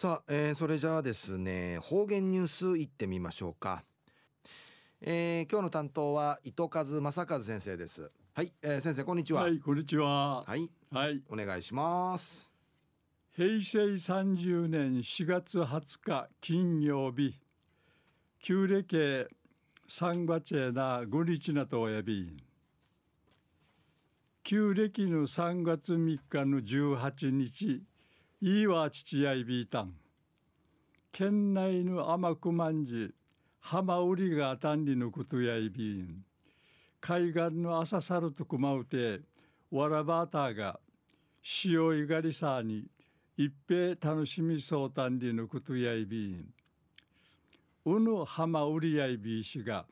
さあ、えー、それじゃあですね方言ニュースいってみましょうか、えー、今日の担当は糸数正和先生です。はい、えー、先生こんにちは。はいこんにちは。はい。はい。お願いします。平成三十年四月二十日金曜日。旧暦三月な五日なとおやび。旧暦の三月三日の十八日いいわ父やいびいたん県内の甘くまんじ浜売りがたんりのことやいびん。海岸の朝さるとくまうてわらばたが潮いがりさに一平楽しみそうたんりのことやいびん。うぬ浜売りやいびいしが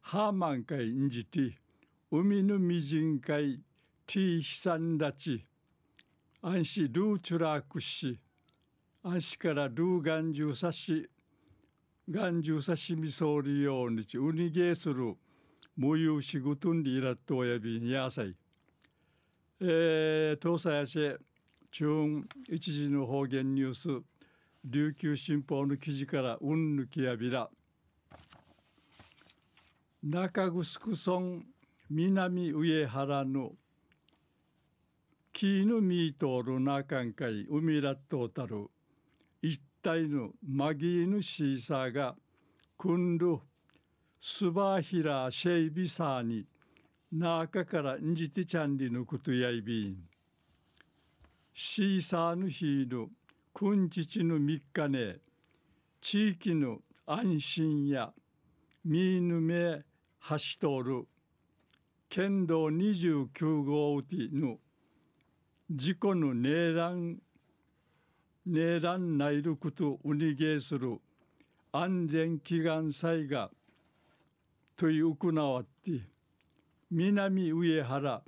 ハーマンかいんじて海のみじんかいティーヒサンラチ安心ルーチュラークシ安心からルーガンジューサシガンジューサシミソーリヨーニチ。ウニゲーする無有仕事にいらっとおやびにやさいえー、東西やし中一時の方言ニュース。琉球新報の記事からうんぬきやびら中城村南上原のキーヌミートルナカンカイウミラットタル一体のマギーヌシーサーがクンルスバーヒラシェイビサーに中からんじてちゃんりぬくとやいびん。シーサーの日のくんちちの三日ね地域の安心やミーヌメハシトル県道29号うての事故のネーランネーランナイルクトウニゲーする安全祈願祭がという行わって南上原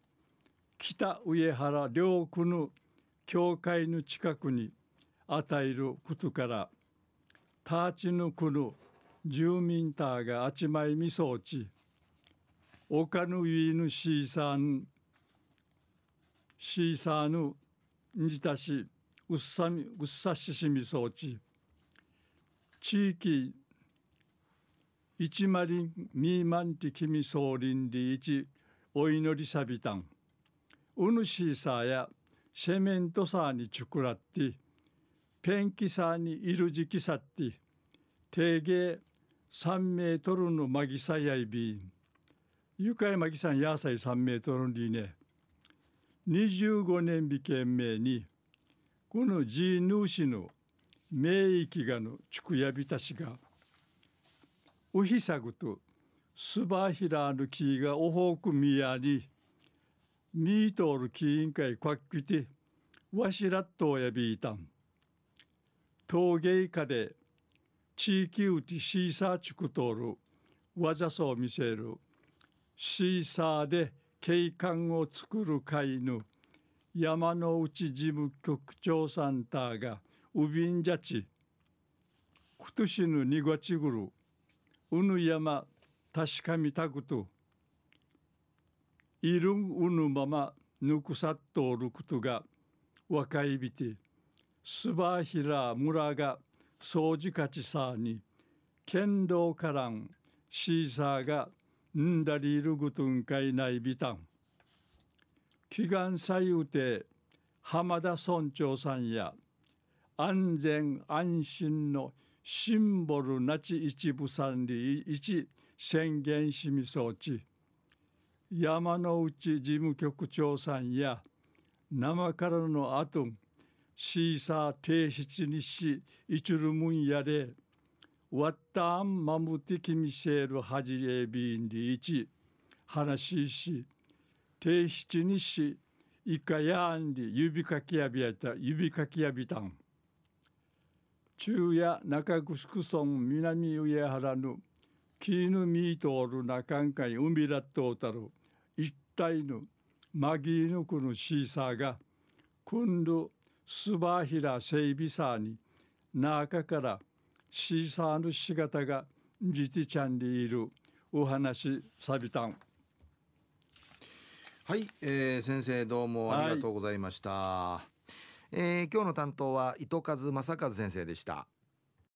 北上原両区の教会の近くに与えることからターチの区の住民たーがあちまいみそうち岡の上のシーサンシーサーヌンジタシウッサミウッサシシミ装置地域一マリンミーマンティキミソーリンリイチお祈りサビタンウヌシーサーやセメントサーにチュクラッティペンキサーにいる時期さって定芸3メートルのマギサヤイビーンゆかいマギさんやさい3メートルにね。25年美県名にこのジヌーシの名域がの地区やびたしがウヒサグとスバヒラーの木がおほくみやにミートール木委員会こっきてわしらっとやびいたん。陶芸家で地域うてシーサー地区通るわざそう見せるシーサーで景観を作る会の山の内事務局長さんたがウビンジャチクトシヌニガチグルウヌ山確かみたくといるんうぬままぬくさっとおることが若いびてスバヒラ村が掃除かちさに剣道からんシーサーがんだりいるぐとんかいないびたん。祈願祭うて浜田村長さんや安全安心のシンボルなち一部三里一宣言しみそうち山の内事務局長さんや生からの後シーサー提出にし一るむんやでワッタンマムティキミシェルハジエビンリイチ。話し提出にしいかやんり指かきやびやた指かきやびたん。中夜中城村南上原のキーヌミートールなかんかい海らっとうたる一体のマギーヌクのシーサーがくんるスバヒラ整備サーに中からシーサーの仕方がじてちゃんでいるお話さびたん。はい、えー、先生どうもありがとうございました。はい、えー今日の担当は糸数正和先生でした